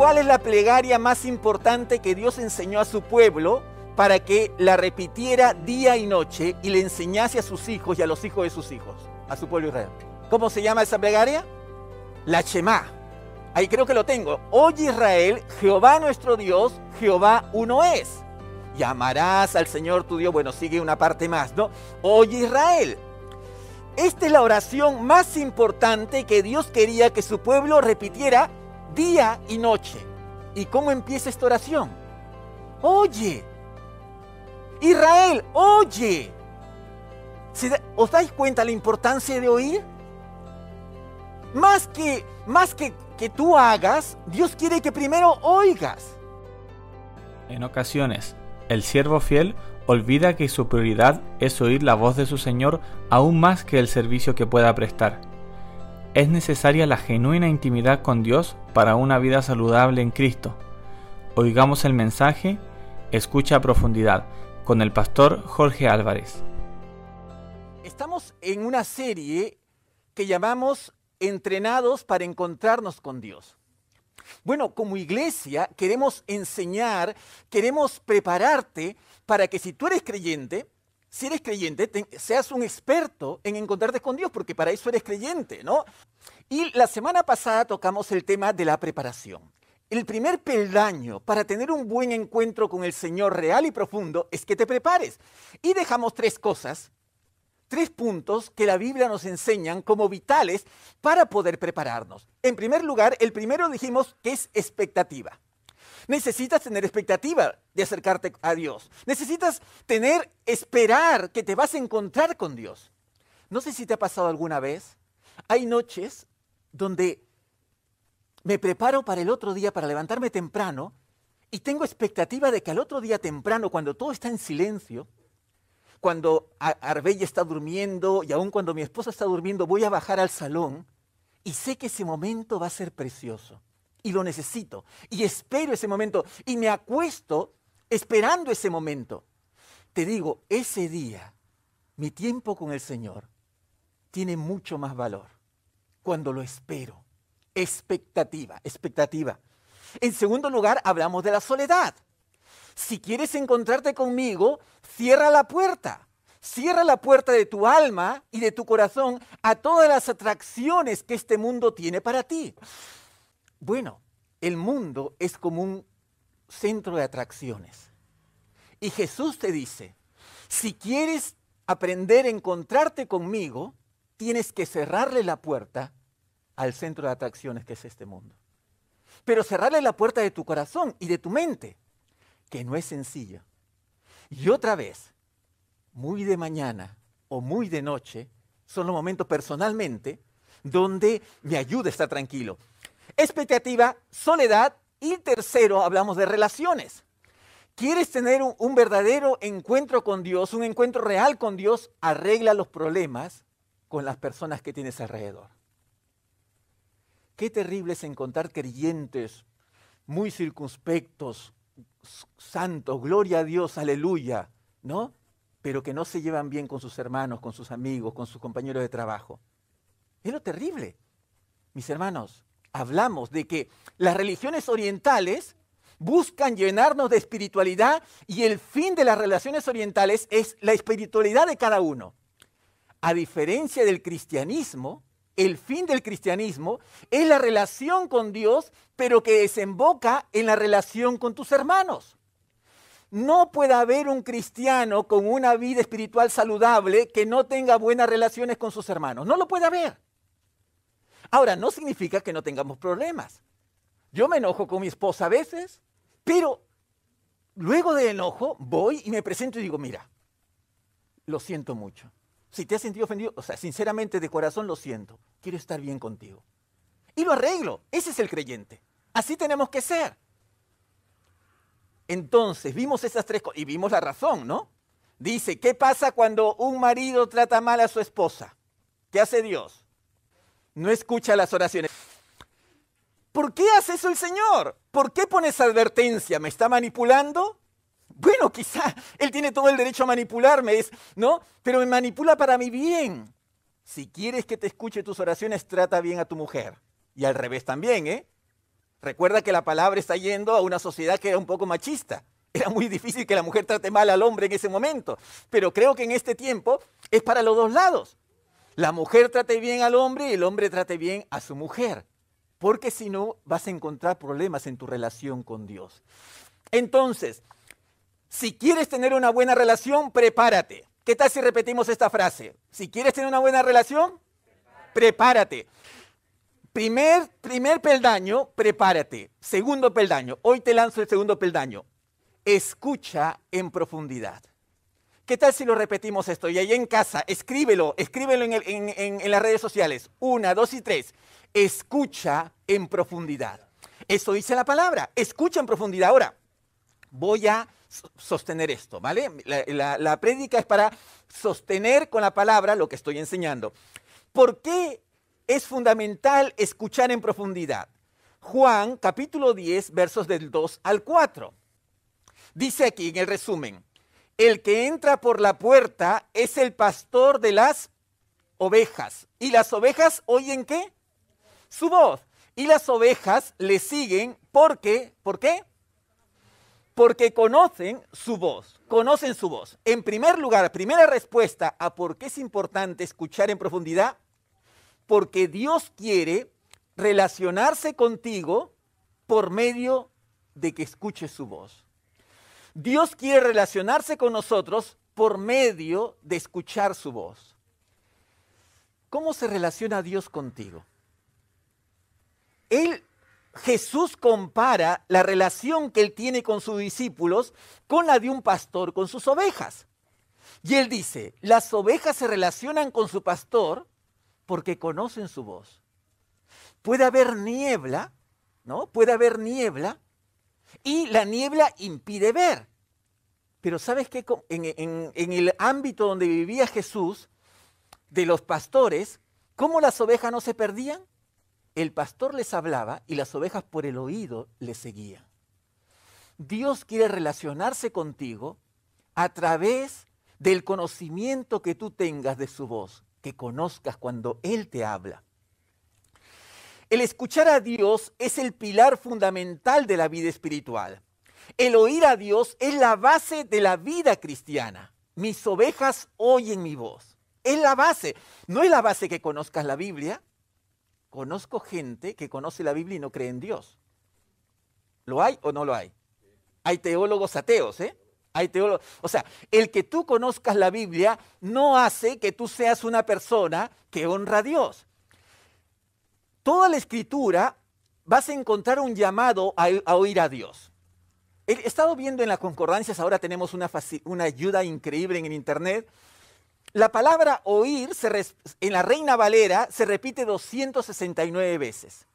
cuál es la plegaria más importante que Dios enseñó a su pueblo para que la repitiera día y noche y le enseñase a sus hijos y a los hijos de sus hijos, a su pueblo Israel? ¿Cómo se llama esa plegaria? La Shema. Ahí creo que lo tengo. Oye Israel, Jehová nuestro Dios, Jehová uno es. Llamarás al Señor tu Dios. Bueno, sigue una parte más, ¿no? Oye Israel. Esta es la oración más importante que Dios quería que su pueblo repitiera día y noche. ¿Y cómo empieza esta oración? Oye. Israel, oye. ¿Os dais cuenta la importancia de oír? Más que, más que que tú hagas, Dios quiere que primero oigas. En ocasiones, el siervo fiel olvida que su prioridad es oír la voz de su Señor aún más que el servicio que pueda prestar. Es necesaria la genuina intimidad con Dios para una vida saludable en Cristo. Oigamos el mensaje, escucha a profundidad, con el pastor Jorge Álvarez. Estamos en una serie que llamamos Entrenados para encontrarnos con Dios. Bueno, como iglesia queremos enseñar, queremos prepararte para que si tú eres creyente, si eres creyente, seas un experto en encontrarte con Dios, porque para eso eres creyente, ¿no? Y la semana pasada tocamos el tema de la preparación. El primer peldaño para tener un buen encuentro con el Señor real y profundo es que te prepares. Y dejamos tres cosas, tres puntos que la Biblia nos enseñan como vitales para poder prepararnos. En primer lugar, el primero dijimos que es expectativa. Necesitas tener expectativa de acercarte a Dios. Necesitas tener, esperar que te vas a encontrar con Dios. No sé si te ha pasado alguna vez. Hay noches donde me preparo para el otro día, para levantarme temprano, y tengo expectativa de que al otro día temprano, cuando todo está en silencio, cuando Arbella está durmiendo y aún cuando mi esposa está durmiendo, voy a bajar al salón y sé que ese momento va a ser precioso y lo necesito y espero ese momento y me acuesto esperando ese momento. Te digo, ese día, mi tiempo con el Señor tiene mucho más valor cuando lo espero. Expectativa, expectativa. En segundo lugar, hablamos de la soledad. Si quieres encontrarte conmigo, cierra la puerta. Cierra la puerta de tu alma y de tu corazón a todas las atracciones que este mundo tiene para ti. Bueno, el mundo es como un centro de atracciones. Y Jesús te dice, si quieres aprender a encontrarte conmigo, tienes que cerrarle la puerta al centro de atracciones que es este mundo. Pero cerrarle la puerta de tu corazón y de tu mente, que no es sencillo. Y otra vez, muy de mañana o muy de noche, son los momentos personalmente donde me ayuda a estar tranquilo expectativa, soledad y tercero hablamos de relaciones. ¿Quieres tener un, verdadero encuentro con Dios, un encuentro real con Dios? Arregla los problemas con las personas que tienes alrededor. Qué terrible es encontrar creyentes muy circunspectos, santos, gloria a Dios, aleluya, ¿no? Pero que no se llevan bien con sus hermanos, con sus amigos, con sus compañeros de trabajo. Es lo terrible. Mis hermanos, hablamos de que las religiones orientales buscan llenarnos de espiritualidad y el fin de las relaciones orientales es la espiritualidad de cada uno. A diferencia del cristianismo, el fin del cristianismo es la relación con Dios, pero que desemboca en la relación con tus hermanos. No puede haber un cristiano con una vida espiritual saludable que no tenga buenas relaciones con sus hermanos. No lo puede haber. Ahora, no significa que no tengamos problemas. Yo me enojo con mi esposa a veces, pero luego del enojo voy y me presento y digo, mira, lo siento mucho. Si te has sentido ofendido, o sea, sinceramente de corazón lo siento. Quiero estar bien contigo. Y lo arreglo. Ese es el creyente. Así tenemos que ser. Entonces, vimos esas tres cosas y vimos la razón, ¿no? Dice, ¿qué pasa cuando un marido trata mal a su esposa? ¿Qué hace Dios? No escucha las oraciones. ¿Por qué hace eso el Señor? ¿Por qué pone esa advertencia? ¿Me está manipulando? Bueno, quizá Él tiene todo el derecho a manipularme, ¿no? Pero me manipula para mi bien. Si quieres que te escuche tus oraciones, trata bien a tu mujer. Y al revés también, ¿eh? Recuerda que la palabra está yendo a una sociedad que era un poco machista. Era muy difícil que la mujer trate mal al hombre en ese momento. Pero creo que en este tiempo es para los dos lados. La mujer trate bien al hombre y el hombre trate bien a su mujer. Porque si no, vas a encontrar problemas en tu relación con Dios. Entonces, si quieres tener una buena relación, prepárate. ¿Qué tal si repetimos esta frase? Si quieres tener una buena relación, prepárate. Primer, primer peldaño, prepárate. Segundo peldaño, hoy te lanzo el segundo peldaño. Escucha en profundidad. ¿Qué tal si lo repetimos esto? Y ahí en casa, escríbelo, escríbelo en, las redes sociales. Una, dos y tres. Escucha en profundidad. Eso dice la palabra. Escucha en profundidad. Ahora, voy a sostener esto, ¿vale? La, la, prédica es para sostener con la palabra lo que estoy enseñando. ¿Por qué es fundamental escuchar en profundidad? Juan capítulo 10, versos del 2 al 4. Dice aquí en el resumen, el que entra por la puerta es el pastor de las ovejas. ¿Y las ovejas oyen qué? Su voz. Y las ovejas le siguen porque, ¿por qué? Porque conocen su voz, conocen su voz. En primer lugar, primera respuesta a por qué es importante escuchar en profundidad, porque Dios quiere relacionarse contigo por medio de que escuches su voz. Dios quiere relacionarse con nosotros por medio de escuchar su voz. ¿Cómo se relaciona Dios contigo? Él Jesús compara la relación que él tiene con sus discípulos con la de un pastor con sus ovejas. Y él dice, las ovejas se relacionan con su pastor porque conocen su voz. Puede haber niebla, ¿no? Puede haber niebla y la niebla impide ver. Pero ¿sabes qué? En, en el ámbito donde vivía Jesús, de los pastores, ¿cómo las ovejas no se perdían? el pastor les hablaba y las ovejas por el oído les seguían. Dios quiere relacionarse contigo a través del conocimiento que tú tengas de su voz, que conozcas cuando Él te habla. El escuchar a Dios es el pilar fundamental de la vida espiritual. El oír a Dios es la base de la vida cristiana. Mis ovejas oyen mi voz. Es la base. No es la base que conozcas la Biblia, Conozco gente que conoce la Biblia y no cree en Dios. ¿Lo hay o no lo hay? Hay teólogos ateos, ¿eh? Hay teólogos. O sea, el que tú conozcas la Biblia no hace que tú seas una persona que honra a Dios. Toda la escritura vas a encontrar un llamado a, oír a Dios. He estado viendo en las concordancias, ahora tenemos una, una ayuda increíble en el Internet, la palabra oír en la Reina Valera se repite 269 veces.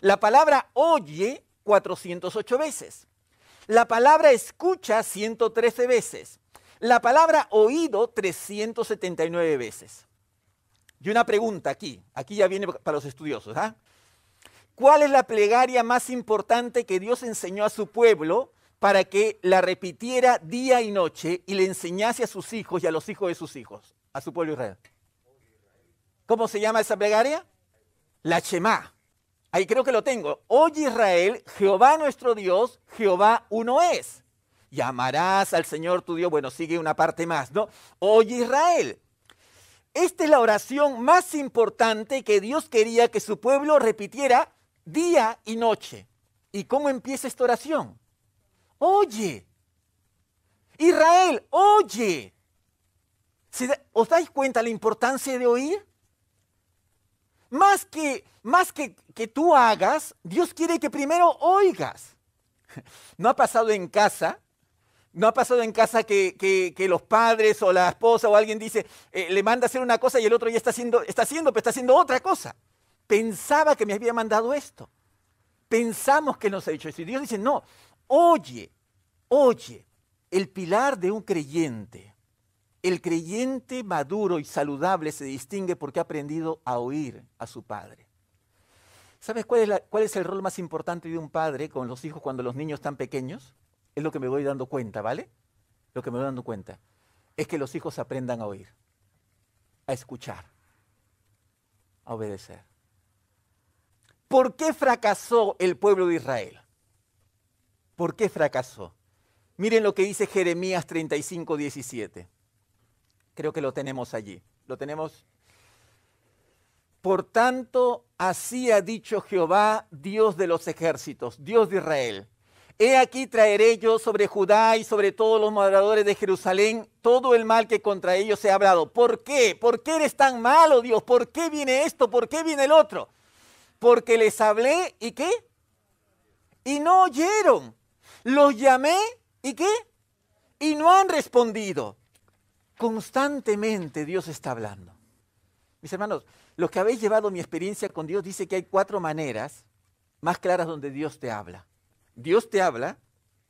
La palabra oye 408 veces. La palabra escucha 113 veces. La palabra oído 379 veces. Y una pregunta aquí, aquí ya viene para los estudiosos. ¿ah? ¿Cuál es la plegaria más importante que Dios enseñó a su pueblo para que la repitiera día y noche y le enseñase a sus hijos y a los hijos de sus hijos, a su pueblo Israel. ¿Cómo se llama esa plegaria? La Shema. Ahí creo que lo tengo. Oye Israel, Jehová nuestro Dios, Jehová uno es. Llamarás al Señor tu Dios. Bueno, sigue una parte más, ¿no? Oye Israel. Esta es la oración más importante que Dios quería que su pueblo repitiera día y noche. ¿Y cómo empieza esta oración? oye. Israel, oye. ¿Os dais cuenta la importancia de oír? Más que, más que, que tú hagas, Dios quiere que primero oigas. ¿No ha pasado en casa? ¿No ha pasado en casa que, los padres o la esposa o alguien dice, eh, le manda a hacer una cosa y el otro ya está haciendo, está haciendo, pero está haciendo otra cosa? Pensaba que me había mandado esto. Pensamos que nos ha dicho eso. Y Dios dice, no, oye, oye, el pilar de un creyente. El creyente maduro y saludable se distingue porque ha aprendido a oír a su padre. ¿Sabes cuál es, cuál es, el rol más importante de un padre con los hijos cuando los niños están pequeños? Es lo que me voy dando cuenta, ¿vale? Lo que me voy dando cuenta es que los hijos aprendan a oír, a escuchar, a obedecer. ¿Por qué fracasó el pueblo de Israel? ¿Por qué fracasó? Miren lo que dice Jeremías 35, 17. Creo que lo tenemos allí. Lo tenemos. Por tanto, así ha dicho Jehová, Dios de los ejércitos, Dios de Israel. He aquí traeré yo sobre Judá y sobre todos los moradores de Jerusalén todo el mal que contra ellos he hablado. ¿Por qué? ¿Por qué eres tan malo, Dios? ¿Por qué viene esto? ¿Por qué viene el otro? porque les hablé y qué? Y no oyeron. Los llamé y qué? Y no han respondido. Constantemente Dios está hablando. Mis hermanos, los que habéis llevado mi experiencia con Dios dice que hay cuatro maneras más claras donde Dios te habla. Dios te habla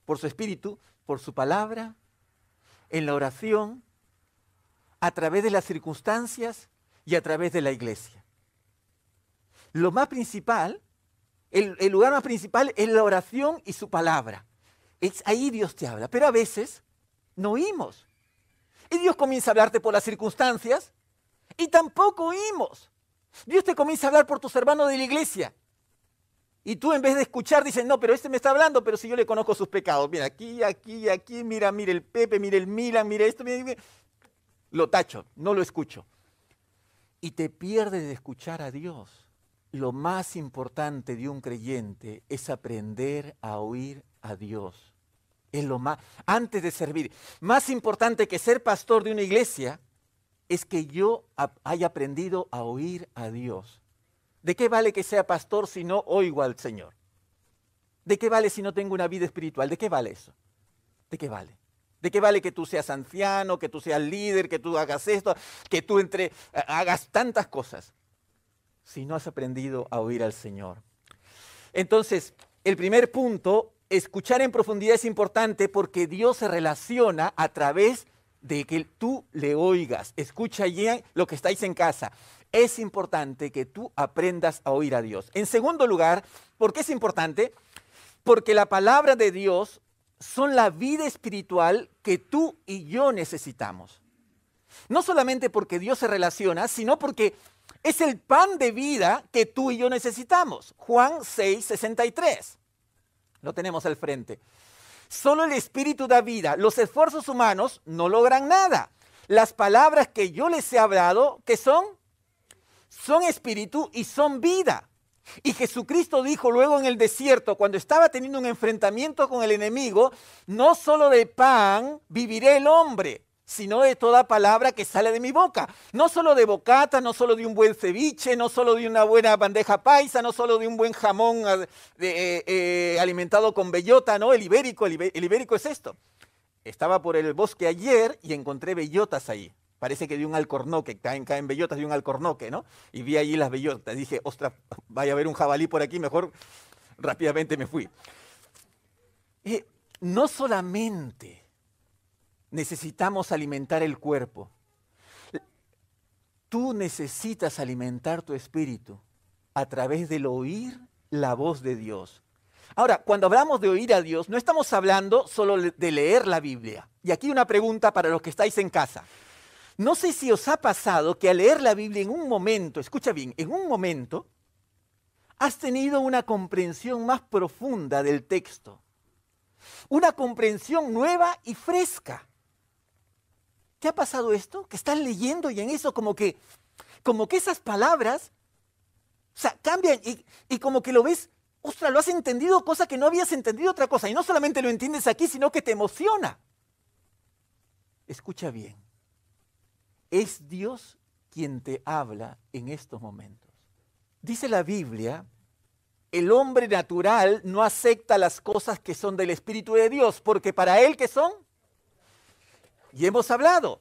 por su espíritu, por su palabra, en la oración, a través de las circunstancias y a través de la iglesia lo más principal, el, lugar más principal es la oración y su palabra. Es ahí Dios te habla, pero a veces no oímos. Y Dios comienza a hablarte por las circunstancias y tampoco oímos. Dios te comienza a hablar por tus hermanos de la iglesia. Y tú en vez de escuchar dices, no, pero este me está hablando, pero si yo le conozco sus pecados. Mira, aquí, aquí, aquí, mira, mira el Pepe, mira el Milan, mira esto, mira, lo tacho, no lo escucho. Y te pierdes de escuchar a Dios lo más importante de un creyente es aprender a oír a Dios. Es lo más, antes de servir, más importante que ser pastor de una iglesia es que yo haya aprendido a oír a Dios. ¿De qué vale que sea pastor si no oigo al Señor? ¿De qué vale si no tengo una vida espiritual? ¿De qué vale eso? ¿De qué vale? ¿De qué vale que tú seas anciano, que tú seas líder, que tú hagas esto, que tú entre, hagas tantas cosas? si no has aprendido a oír al Señor. Entonces, el primer punto, escuchar en profundidad es importante porque Dios se relaciona a través de que tú le oigas. Escucha ya lo que estáis en casa. Es importante que tú aprendas a oír a Dios. En segundo lugar, ¿por qué es importante? Porque la palabra de Dios son la vida espiritual que tú y yo necesitamos. No solamente porque Dios se relaciona, sino porque es el pan de vida que tú y yo necesitamos. Juan 6, 63. Lo tenemos al frente. Solo el Espíritu da vida. Los esfuerzos humanos no logran nada. Las palabras que yo les he hablado, ¿qué son? Son espíritu y son vida. Y Jesucristo dijo luego en el desierto, cuando estaba teniendo un enfrentamiento con el enemigo, no solo de pan viviré el hombre, sino de toda palabra que sale de mi boca. No solo de bocata, no solo de un buen ceviche, no solo de una buena bandeja paisa, no solo de un buen jamón eh, eh, alimentado con bellota, ¿no? El ibérico, el, ibérico es esto. Estaba por el bosque ayer y encontré bellotas ahí. Parece que de un alcornoque, caen, caen bellotas de un alcornoque, ¿no? Y vi allí las bellotas. Dije, ostras, vaya a haber un jabalí por aquí, mejor rápidamente me fui. Eh, no solamente necesitamos alimentar el cuerpo. Tú necesitas alimentar tu espíritu a través del oír la voz de Dios. Ahora, cuando hablamos de oír a Dios, no estamos hablando solo de leer la Biblia. Y aquí una pregunta para los que estáis en casa. No sé si os ha pasado que al leer la Biblia en un momento, escucha bien, en un momento, has tenido una comprensión más profunda del texto. Una comprensión nueva y fresca. ¿Te ha pasado esto? Que estás leyendo y en eso como que, como que esas palabras, o sea, cambian y, y como que lo ves, ostras, lo has entendido, cosa que no habías entendido otra cosa. Y no solamente lo entiendes aquí, sino que te emociona. Escucha bien. Es Dios quien te habla en estos momentos. Dice la Biblia, el hombre natural no acepta las cosas que son del Espíritu de Dios, porque para él que son y hemos hablado.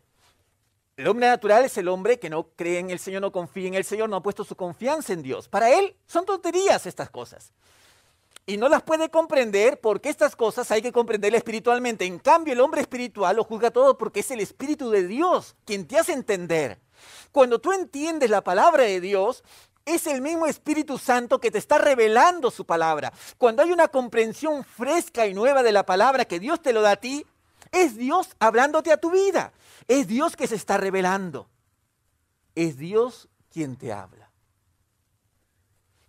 El hombre natural es el hombre que no cree en el Señor, no confía en el Señor, no ha puesto su confianza en Dios. Para él son tonterías estas cosas. Y no las puede comprender porque estas cosas hay que comprenderlas espiritualmente. En cambio, el hombre espiritual lo juzga todo porque es el Espíritu de Dios quien te hace entender. Cuando tú entiendes la palabra de Dios, es el mismo Espíritu Santo que te está revelando su palabra. Cuando hay una comprensión fresca y nueva de la palabra que Dios te lo da a ti, es Dios hablándote a tu vida. Es Dios que se está revelando. Es Dios quien te habla.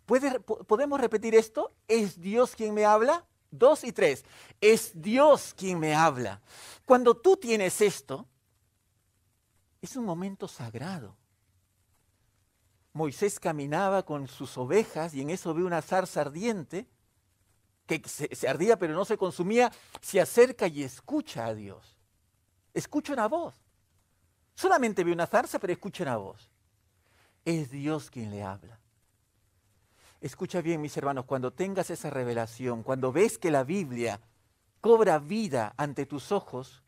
¿Podemos repetir esto? ¿Es Dios quien me habla? Dos y tres. Es Dios quien me habla. Cuando tú tienes esto, es un momento sagrado. Moisés caminaba con sus ovejas y en eso ve una zarza ardiente que se, ardía pero no se consumía, se acerca y escucha a Dios. Escucha una voz. Solamente ve una zarza, pero escucha una voz. Es Dios quien le habla. Escucha bien, mis hermanos, cuando tengas esa revelación, cuando ves que la Biblia cobra vida ante tus ojos,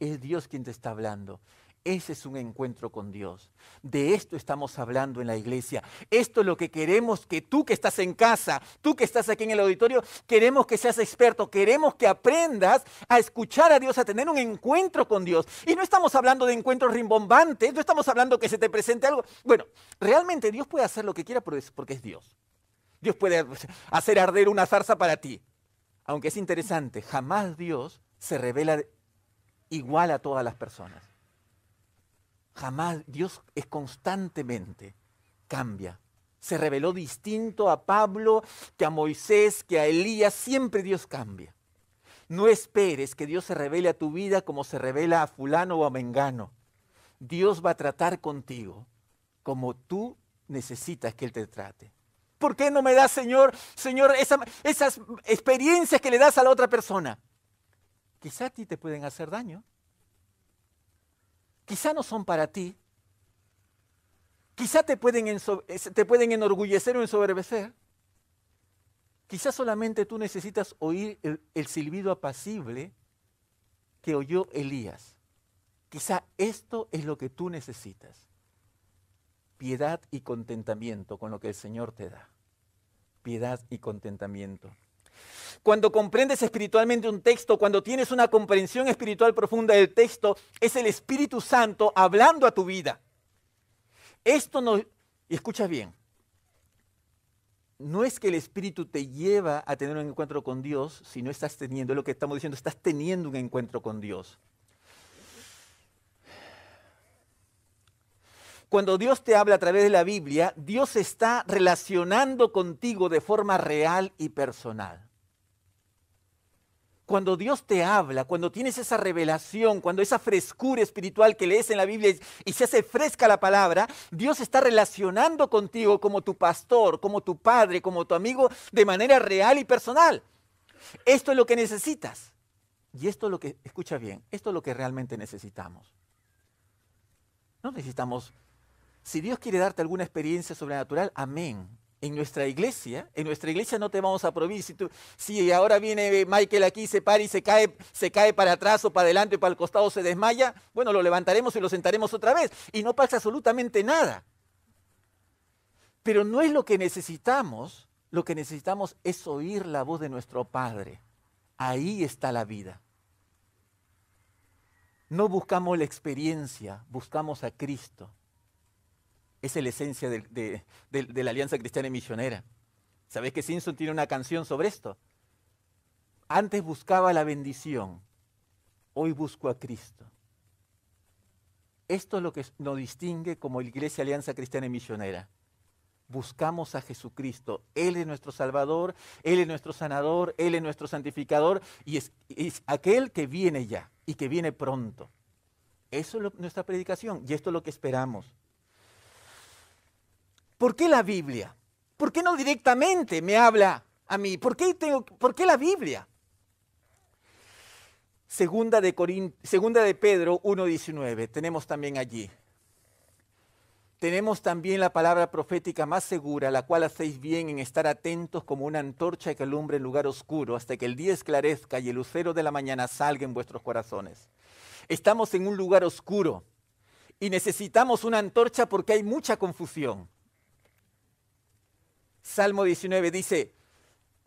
es Dios quien te está hablando. Ese es un encuentro con Dios. De esto estamos hablando en la iglesia. Esto es lo que queremos que tú que estás en casa, tú que estás aquí en el auditorio, queremos que seas experto, queremos que aprendas a escuchar a Dios, a tener un encuentro con Dios. Y no estamos hablando de encuentros rimbombantes, no estamos hablando que se te presente algo. Bueno, realmente Dios puede hacer lo que quiera porque es Dios. Dios puede hacer arder una zarza para ti. Aunque es interesante, jamás Dios se revela igual a todas las personas. Jamás, Dios es constantemente, cambia. Se reveló distinto a Pablo que a Moisés, que a Elías, siempre Dios cambia. No esperes que Dios se revele a tu vida como se revela a fulano o a mengano. Dios va a tratar contigo como tú necesitas que Él te trate. ¿Por qué no me das, Señor, Señor, esas experiencias que le das a la otra persona? Quizá a ti te pueden hacer daño quizá no son para ti, quizá te pueden, te pueden enorgullecer o ensoberbecer, quizá solamente tú necesitas oír el, el silbido apacible que oyó Elías. Quizá esto es lo que tú necesitas. Piedad y contentamiento con lo que el Señor te da. Piedad y contentamiento. Cuando comprendes espiritualmente un texto, cuando tienes una comprensión espiritual profunda del texto, es el Espíritu Santo hablando a tu vida. Esto no, escucha bien, no es que el Espíritu te lleva a tener un encuentro con Dios, si no estás teniendo, es lo que estamos diciendo, estás teniendo un encuentro con Dios. Cuando Dios te habla a través de la Biblia, Dios está relacionando contigo de forma real y personal. Cuando Dios te habla, cuando tienes esa revelación, cuando esa frescura espiritual que lees en la Biblia y se hace fresca la palabra, Dios está relacionando contigo como tu pastor, como tu padre, como tu amigo, de manera real y personal. Esto es lo que necesitas. Y esto es lo que, escucha bien, esto es lo que realmente necesitamos. No necesitamos, si Dios quiere darte alguna experiencia sobrenatural, amén en nuestra iglesia, en nuestra iglesia no te vamos a prohibir. Si, si ahora viene Michael aquí, se para y se cae, se cae para atrás o para adelante o para el costado, se desmaya, bueno, lo levantaremos y lo sentaremos otra vez. Y no pasa absolutamente nada. Pero no es lo que necesitamos. Lo que necesitamos es oír la voz de nuestro Padre. Ahí está la vida. No buscamos la experiencia, buscamos a Cristo. Esa es la esencia de, la Alianza Cristiana y Misionera. ¿Sabes que Simpson tiene una canción sobre esto? Antes buscaba la bendición, hoy busco a Cristo. Esto es lo que nos distingue como Iglesia Alianza Cristiana y Misionera. Buscamos a Jesucristo. Él es nuestro Salvador, Él es nuestro sanador, Él es nuestro santificador y es, aquel que viene ya y que viene pronto. Eso es nuestra predicación y esto es lo que esperamos. ¿Por qué la Biblia? ¿Por qué no directamente me habla a mí? ¿Por qué, tengo, por qué la Biblia? Segunda de, segunda de Pedro 1.19, tenemos también allí. Tenemos también la palabra profética más segura, la cual hacéis bien en estar atentos como una antorcha que alumbra en lugar oscuro, hasta que el día esclarezca y el lucero de la mañana salga en vuestros corazones. Estamos en un lugar oscuro y necesitamos una antorcha porque hay mucha confusión. Salmo 19 dice,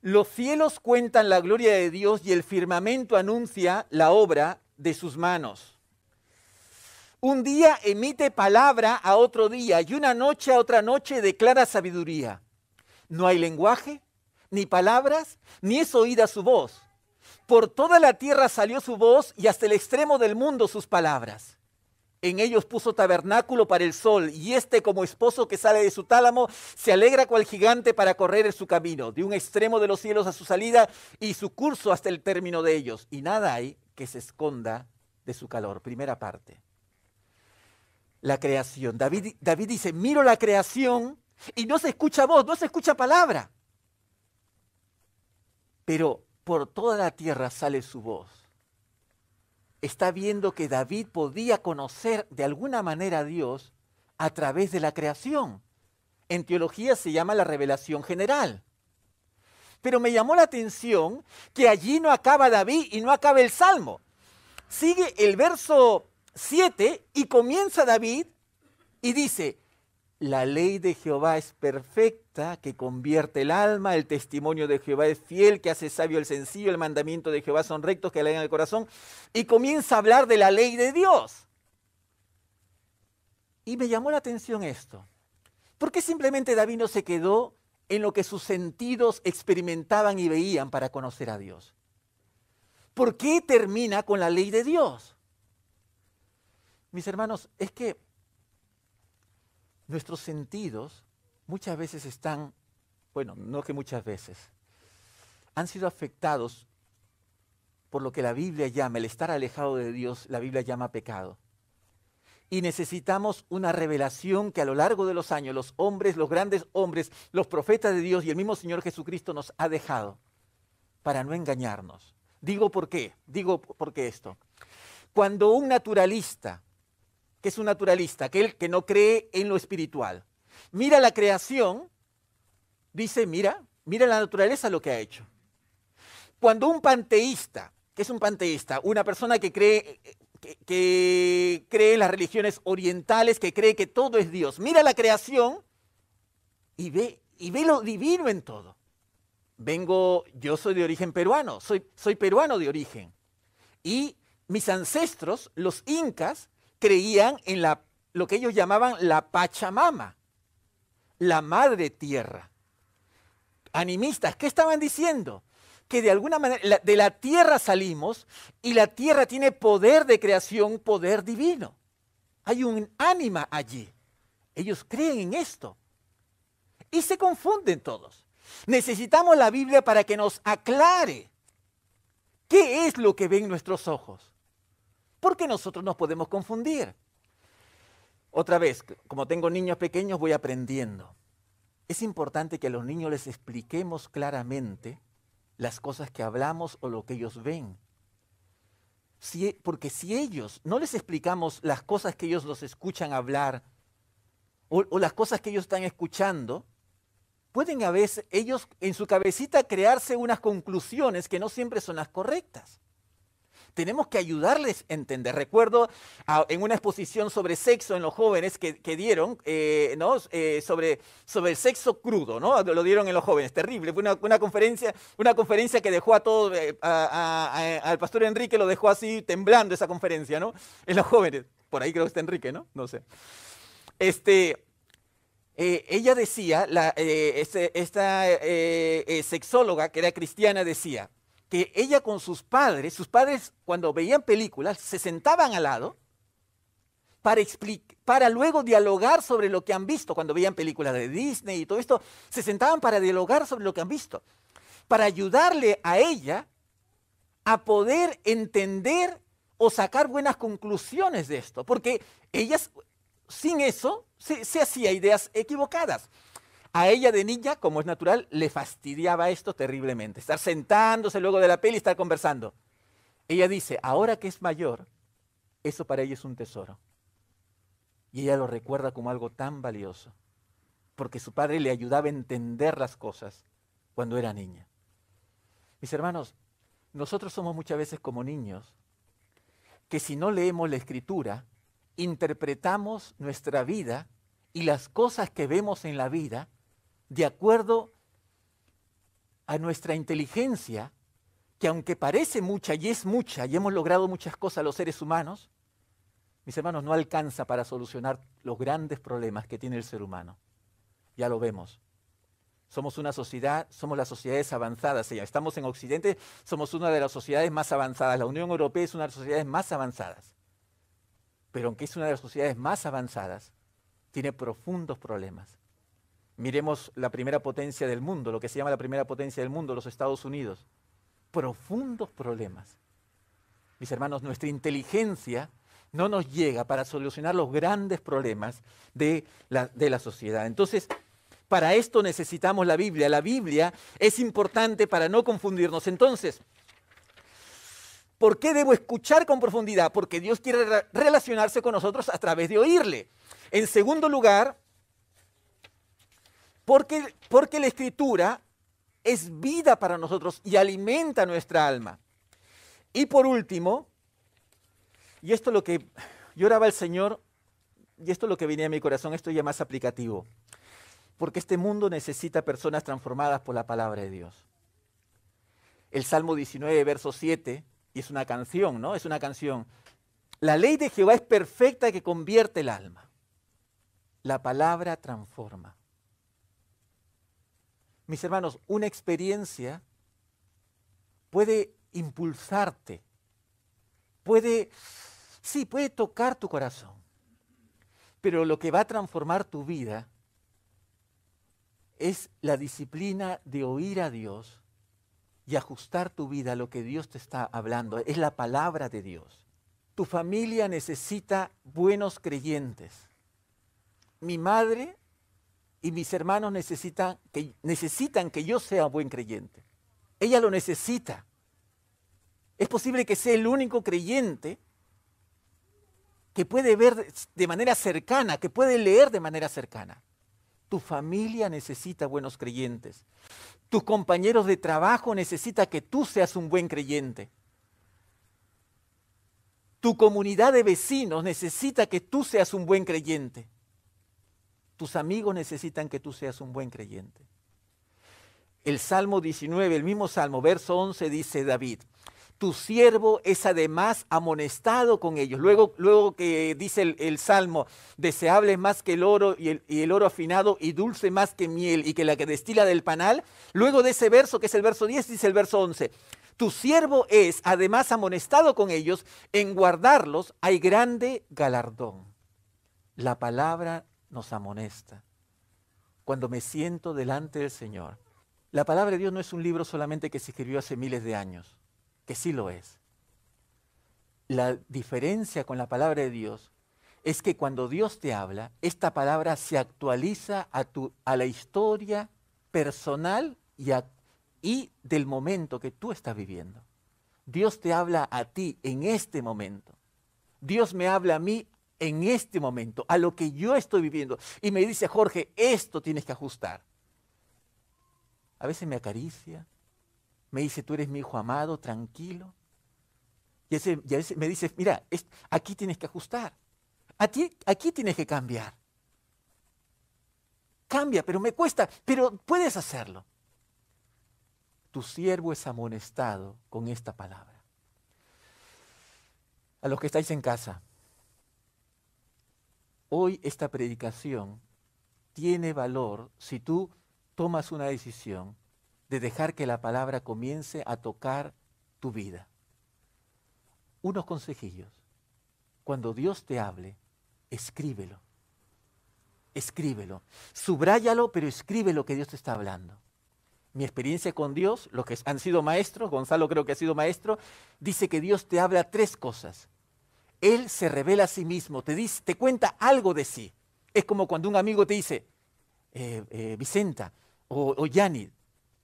los cielos cuentan la gloria de Dios y el firmamento anuncia la obra de sus manos. Un día emite palabra a otro día y una noche a otra noche declara sabiduría. No hay lenguaje, ni palabras, ni es oída su voz. Por toda la tierra salió su voz y hasta el extremo del mundo sus palabras. En ellos puso tabernáculo para el sol, y este como esposo que sale de su tálamo, se alegra cual gigante para correr en su camino, de un extremo de los cielos a su salida y su curso hasta el término de ellos. Y nada hay que se esconda de su calor. Primera parte. La creación. David, David dice, miro la creación y no se escucha voz, no se escucha palabra. Pero por toda la tierra sale su voz. Está viendo que David podía conocer de alguna manera a Dios a través de la creación. En teología se llama la revelación general. Pero me llamó la atención que allí no acaba David y no acaba el Salmo. Sigue el verso 7 y comienza David y dice, la ley de Jehová es perfecta, que convierte el alma, el testimonio de Jehová es fiel, que hace sabio el sencillo, el mandamiento de Jehová son rectos, que alegran el corazón. Y comienza a hablar de la ley de Dios. Y me llamó la atención esto. ¿Por qué simplemente David no se quedó en lo que sus sentidos experimentaban y veían para conocer a Dios? ¿Por qué termina con la ley de Dios? Mis hermanos, es que nuestros sentidos muchas veces están, bueno, no que muchas veces, han sido afectados por lo que la Biblia llama, el estar alejado de Dios, la Biblia llama pecado. Y necesitamos una revelación que a lo largo de los años los hombres, los grandes hombres, los profetas de Dios y el mismo Señor Jesucristo nos ha dejado para no engañarnos. Digo por qué, digo por qué esto. Cuando un naturalista que es un naturalista, aquel que no cree en lo espiritual. Mira la creación, dice, mira, mira la naturaleza lo que ha hecho. Cuando un panteísta, que es un panteísta? Una persona que cree, que, cree en las religiones orientales, que cree que todo es Dios. Mira la creación y ve, y ve lo divino en todo. Vengo, yo soy de origen peruano, soy, soy peruano de origen. Y mis ancestros, los incas, creían en la, lo que ellos llamaban la Pachamama, la madre tierra. Animistas, ¿qué estaban diciendo? Que de alguna manera de la tierra salimos y la tierra tiene poder de creación, poder divino. Hay un ánima allí. Ellos creen en esto. Y se confunden todos. Necesitamos la Biblia para que nos aclare qué es lo que ven nuestros ojos porque nosotros nos podemos confundir. Otra vez, como tengo niños pequeños, voy aprendiendo. Es importante que a los niños les expliquemos claramente las cosas que hablamos o lo que ellos ven. porque si ellos no les explicamos las cosas que ellos los escuchan hablar o, o las cosas que ellos están escuchando, pueden a veces ellos en su cabecita crearse unas conclusiones que no siempre son las correctas tenemos que ayudarles a entender. Recuerdo en una exposición sobre sexo en los jóvenes que, dieron, eh, ¿no? Eh, sobre, sobre el sexo crudo, ¿no? Lo dieron en los jóvenes, terrible. Fue una, conferencia, una conferencia que dejó a todo, eh, al pastor Enrique lo dejó así temblando esa conferencia, ¿no? En los jóvenes. Por ahí creo que está Enrique, ¿no? No sé. Este, ella decía, la, este, esta sexóloga que era cristiana decía, que ella con sus padres, sus padres cuando veían películas, se sentaban al lado para, para luego dialogar sobre lo que han visto. Cuando veían películas de Disney y todo esto, se sentaban para dialogar sobre lo que han visto, para ayudarle a ella a poder entender o sacar buenas conclusiones de esto, porque ellas sin eso se, se hacía ideas equivocadas. A ella de niña, como es natural, le fastidiaba esto terriblemente. Estar sentándose luego de la peli y estar conversando. Ella dice, ahora que es mayor, eso para ella es un tesoro. Y ella lo recuerda como algo tan valioso. Porque su padre le ayudaba a entender las cosas cuando era niña. Mis hermanos, nosotros somos muchas veces como niños que si no leemos la escritura, interpretamos nuestra vida y las cosas que vemos en la vida de acuerdo a nuestra inteligencia, que aunque parece mucha y es mucha y hemos logrado muchas cosas los seres humanos, mis hermanos, no alcanza para solucionar los grandes problemas que tiene el ser humano. Ya lo vemos. Somos una sociedad, somos las sociedades avanzadas. Estamos en Occidente, somos una de las sociedades más avanzadas. La Unión Europea es una de las sociedades más avanzadas. pero aunque es una de las sociedades más avanzadas, tiene profundos problemas. Miremos la primera potencia del mundo, lo que se llama la primera potencia del mundo, los Estados Unidos. Profundos problemas. Mis hermanos, nuestra inteligencia no nos llega para solucionar los grandes problemas de la, de la sociedad. Entonces, para esto necesitamos la Biblia. La Biblia es importante para no confundirnos. Entonces, ¿por qué debo escuchar con profundidad? Porque Dios quiere relacionarse con nosotros a través de oírle. En segundo lugar, porque, porque la escritura es vida para nosotros y alimenta nuestra alma. Y por último, y esto es lo que yo oraba al Señor, y esto es lo que venía a mi corazón, esto ya más aplicativo porque este mundo necesita personas transformadas por la palabra de Dios. El Salmo 19, verso 7, y es una canción, ¿no? Es una canción. La ley de Jehová es perfecta que convierte el alma. La palabra transforma. Mis hermanos, una experiencia puede impulsarte, puede, sí, puede tocar tu corazón, pero lo que va a transformar tu vida es la disciplina de oír a Dios y ajustar tu vida a lo que Dios te está hablando. Es la palabra de Dios. Tu familia necesita buenos creyentes. Mi madre y mis hermanos necesitan que, necesitan que yo sea buen creyente. Ella lo necesita. Es posible que sea el único creyente que puede ver de manera cercana, que puede leer de manera cercana. Tu familia necesita buenos creyentes. Tus compañeros de trabajo necesitan que tú seas un buen creyente. Tu comunidad de vecinos necesita que tú seas un buen creyente. Tus amigos necesitan que tú seas un buen creyente. El Salmo 19, el mismo Salmo, verso 11, dice David, tu siervo es además amonestado con ellos. Luego, luego que dice el, Salmo, deseable más que el oro y el, oro afinado y dulce más que miel y que la que destila del panal. Luego de ese verso, que es el verso 10, dice el verso 11, tu siervo es además amonestado con ellos, en guardarlos hay grande galardón. La palabra nos amonesta. Cuando me siento delante del Señor, la palabra de Dios no es un libro solamente que se escribió hace miles de años que sí lo es. La diferencia con la palabra de Dios es que cuando Dios te habla, esta palabra se actualiza a, tu, a la historia personal y, y del momento que tú estás viviendo. Dios te habla a ti en este momento. Dios me habla a mí en este momento, a lo que yo estoy viviendo. Y me dice, Jorge, esto tienes que ajustar. A veces me acaricia, me dice, tú eres mi hijo amado, tranquilo. Y, a veces me dice, mira, aquí tienes que ajustar. Aquí, tienes que cambiar. Cambia, pero me cuesta, pero puedes hacerlo. Tu siervo es amonestado con esta palabra. A los que estáis en casa, hoy esta predicación tiene valor si tú tomas una decisión de dejar que la palabra comience a tocar tu vida. Unos consejillos. Cuando Dios te hable, escríbelo. Escríbelo. Subráyalo, pero escribe lo que Dios te está hablando. Mi experiencia con Dios, los que han sido maestros, Gonzalo creo que ha sido maestro, dice que Dios te habla tres cosas. Él se revela a sí mismo, te, dice, te cuenta algo de sí. Es como cuando un amigo te dice, eh, eh, Vicenta o, o Yanni,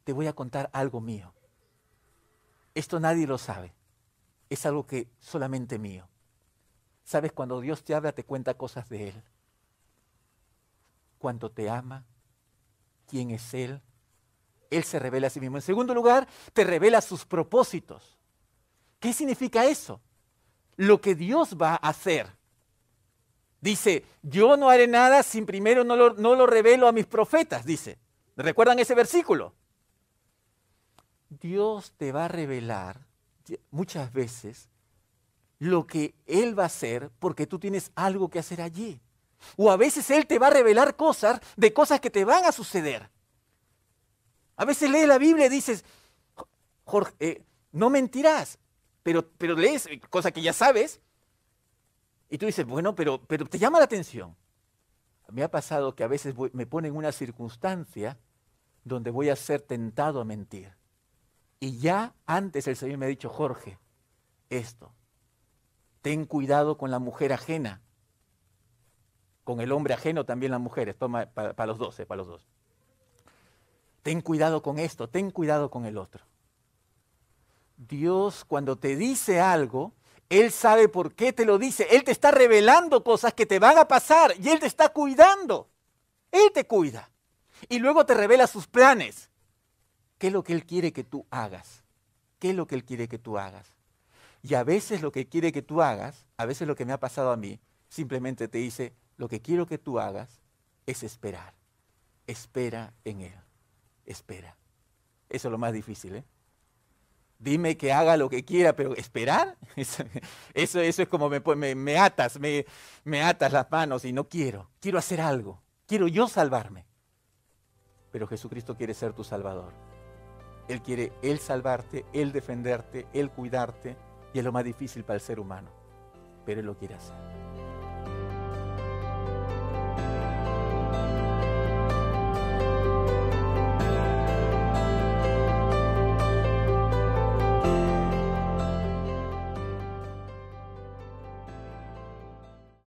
te voy a contar algo mío. Esto nadie lo sabe. Es algo que solamente mío. ¿Sabes? Cuando Dios te habla, te cuenta cosas de Él. Cuánto te ama, quién es Él. Él se revela a sí mismo. En segundo lugar, te revela sus propósitos. ¿Qué significa eso? Lo que Dios va a hacer. Dice, yo no haré nada sin primero no lo, revelo a mis profetas, dice. ¿Recuerdan ese versículo? Dios te va a revelar muchas veces lo que Él va a hacer porque tú tienes algo que hacer allí. O a veces Él te va a revelar cosas de cosas que te van a suceder. A veces lees la Biblia y dices, Jorge, eh, no mentirás, pero, pero lees cosas que ya sabes. Y tú dices, bueno, pero, pero te llama la atención. Me ha pasado que a veces me pone en una circunstancia donde voy a ser tentado a mentir. Y ya antes el Señor me ha dicho, Jorge, esto, ten cuidado con la mujer ajena, con el hombre ajeno también las mujeres, toma para, los dos, eh, para los dos. Ten cuidado con esto, ten cuidado con el otro. Dios cuando te dice algo, Él sabe por qué te lo dice. Él te está revelando cosas que te van a pasar y Él te está cuidando. Él te cuida. Y luego te revela sus planes. ¿Qué es lo que Él quiere que tú hagas? ¿Qué es lo que Él quiere que tú hagas? Y a veces lo que quiere que tú hagas, a veces lo que me ha pasado a mí, simplemente te dice, lo que quiero que tú hagas es esperar. Espera en Él. Espera. Eso es lo más difícil, ¿eh? Dime que haga lo que quiera, pero esperar, eso, eso, es como me, me, atas, me, me atas las manos y no quiero. Quiero hacer algo. Quiero yo salvarme. Pero Jesucristo quiere ser tu salvador. Él quiere Él salvarte, Él defenderte, Él cuidarte. Y es lo más difícil para el ser humano. Pero Él lo quiere hacer.